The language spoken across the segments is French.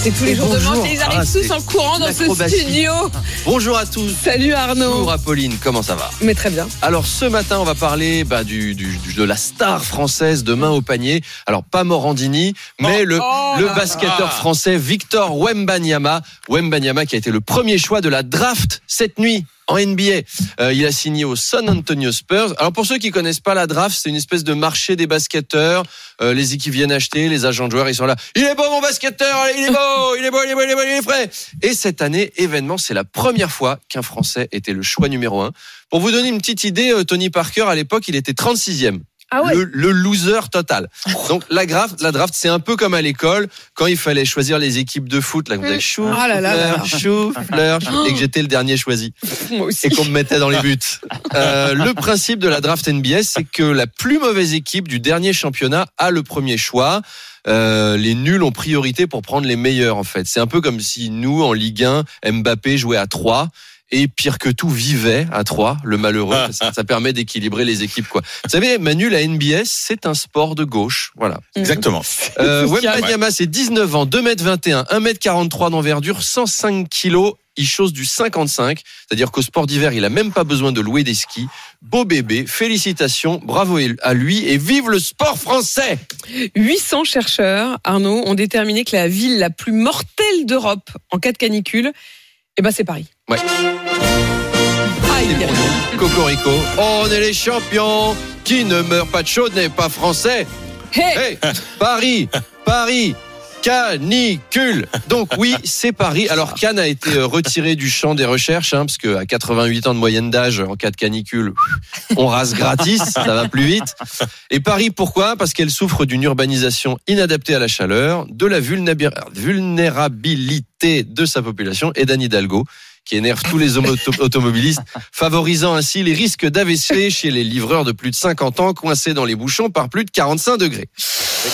C'est tous les jours de bonjour. manche et ils arrivent tous en courant dans ce studio. Bonjour à tous. Salut Arnaud. Bonjour Apolline, comment ça va? Mais très bien. Alors ce matin, on va parler bah, du, de la star française de main au panier. Alors pas Morandini, mais le, oh le basketteur français Victor Wembanyama. Wembanyama qui a été le premier choix de la draft cette nuit en NBA. Euh, il a signé au San Antonio Spurs. Alors pour ceux qui connaissent pas la draft, c'est une espèce de marché des basketteurs. Euh, les équipes viennent acheter, les agents de joueurs, ils sont là. Il est beau mon basketteur, il est beau, il est beau, il est beau, il est beau, il est frais. Et cette année, événement, c'est la première fois qu'un Français était le choix numéro un. Pour vous donner une petite idée, euh, Tony Parker, à l'époque, il était 36e. Ah ouais. Le, le loser total. Donc la draft, la draft, c'est un peu comme à l'école quand il fallait choisir les équipes de foot. Là, vous avez chou, Ah là là chou, fleur, et que j'étais le dernier choisi Moi aussi. et qu'on me mettait dans les buts. Euh, le principe de la draft NBA, c'est que la plus mauvaise équipe du dernier championnat a le premier choix. Euh, les nuls ont priorité pour prendre les meilleurs en fait. C'est un peu comme si nous en Ligue 1, Mbappé jouait à 3 et pire que tout vivait à 3, le malheureux. ça, ça permet d'équilibrer les équipes quoi. Vous savez, Manu, la NBS, c'est un sport de gauche. Voilà. Exactement. Euh, C'est Wembanyama, c'est 19 ans, 2m21, 1m43 d'envergure, 105 kilos. Il chose du 55, c'est-à-dire qu'au sport d'hiver, il a même pas besoin de louer des skis. Beau bébé, félicitations, bravo à lui et vive le sport français 800 chercheurs, Arnaud, ont déterminé que la ville la plus mortelle d'Europe en cas de canicule, eh ben c'est Paris. Ouais. Nous. Cocorico, on est les champions. Qui ne meurt pas de chaud n'est pas français. Hey. Hey, Paris, Paris, canicule. Donc oui, c'est Paris. Alors Cannes a été euh, retiré du champ des recherches, hein, parce que à 88 ans de moyenne d'âge, en cas de canicule, on rase gratis, ça va plus vite. Et Paris, pourquoi? Parce qu'elle souffre d'une urbanisation inadaptée à la chaleur, de la vulnérabi- vulnérabilité de sa population et d'Anne Hidalgo qui énerve tous les automobilistes, favorisant ainsi les risques d'AVC chez les livreurs de plus de 50 ans coincés dans les bouchons par plus de 45 degrés.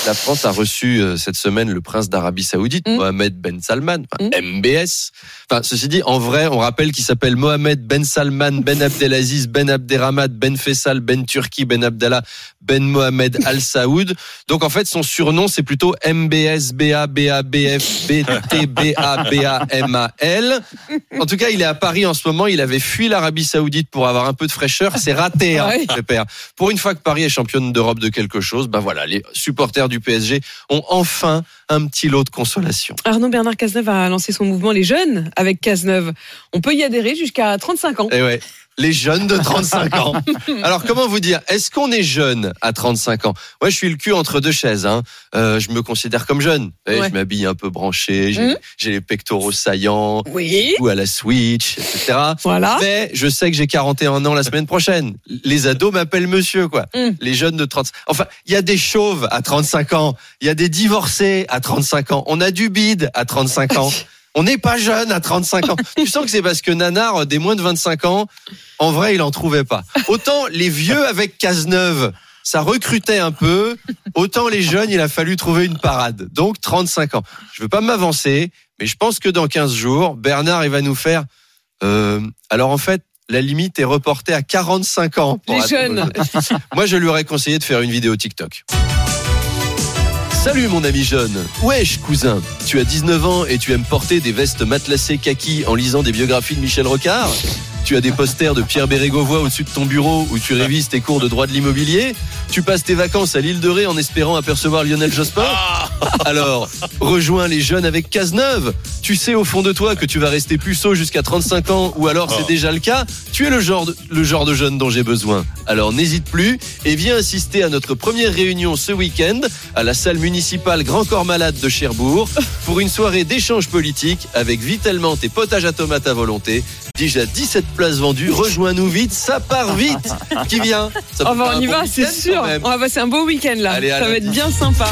La France a reçu euh, cette semaine le prince d'Arabie Saoudite, Mm. Mohamed Ben Salman, enfin, MBS. Enfin, ceci dit, en vrai, on rappelle qu'il s'appelle Mohamed Ben Salman, Ben Abdelaziz, Ben Abderrahmad, Ben Faisal, Ben Turki, Ben Abdallah, Ben Mohamed Al Saoud. Donc en fait, son surnom, c'est plutôt MBS, BA, BA, BF, BT, BA, BA, MAL. En tout cas, il est à Paris en ce moment. Il avait fui l'Arabie Saoudite pour avoir un peu de fraîcheur. C'est raté, hein, Ouais. pépère. Pour une fois que Paris est championne d'Europe de quelque chose, ben voilà, les supporters du PSG ont enfin un petit lot de consolation. Arnaud Bernard Cazeneuve a lancé son mouvement Les Jeunes avec Cazeneuve. On peut y adhérer jusqu'à 35 ans. Et ouais. Les jeunes de 35 ans. Alors comment vous dire? Est-ce qu'on est jeune à 35 ans? Moi, je suis le cul entre deux chaises. Hein. Euh, je me considère comme jeune. Ouais. Je m'habille un peu branché. J'ai j'ai les pectoraux saillants. Oui. Ou à la Switch, etc. Voilà. Mais je sais que j'ai 41 ans la semaine prochaine. Les ados m'appellent monsieur, quoi. Mm. Les jeunes de 30. Enfin, il y a des chauves à 35 ans. Il y a des divorcés à 35 ans. On a du bide à 35 ans. On n'est pas jeune à 35 ans. tu sens que c'est parce que Nanar, euh, des moins de 25 ans, en vrai, il en trouvait pas. Autant les vieux avec Cazeneuve, ça recrutait un peu. Autant les jeunes, il a fallu trouver une parade. Donc 35 ans. Je veux pas m'avancer, mais je pense que dans 15 jours, Bernard, il va nous faire. euh, alors en fait, la limite est reportée à 45 ans. pour Les jeunes. Moi, je lui aurais conseillé de faire une vidéo TikTok. Salut mon ami jeune. Wesh cousin, tu as 19 ans et tu aimes porter des vestes matelassées kaki en lisant des biographies de Michel Rocard? Tu as des posters de Pierre Bérégovoy au-dessus de ton bureau où tu révises tes cours de droit de l'immobilier Tu passes tes vacances à l'île de Ré en espérant apercevoir Lionel Jospin Alors, rejoins les jeunes avec Cazeneuve. Tu sais au fond de toi que tu vas rester puceau jusqu'à 35 ans ou alors c'est déjà le cas. Tu es le genre de, le genre de jeune dont j'ai besoin. Alors n'hésite plus et viens assister à notre première réunion ce week-end à la salle municipale Grand Corps Malade de Cherbourg pour une soirée d'échange politique avec Vitelment et potage à tomates à volonté. Déjà 17 places vendues. Rejoins-nous vite, ça part vite. Qui vient? Ça Oh, bah, on y va, c'est sûr. On va passer un beau week-end là. Allez, Ça va être bien sympa.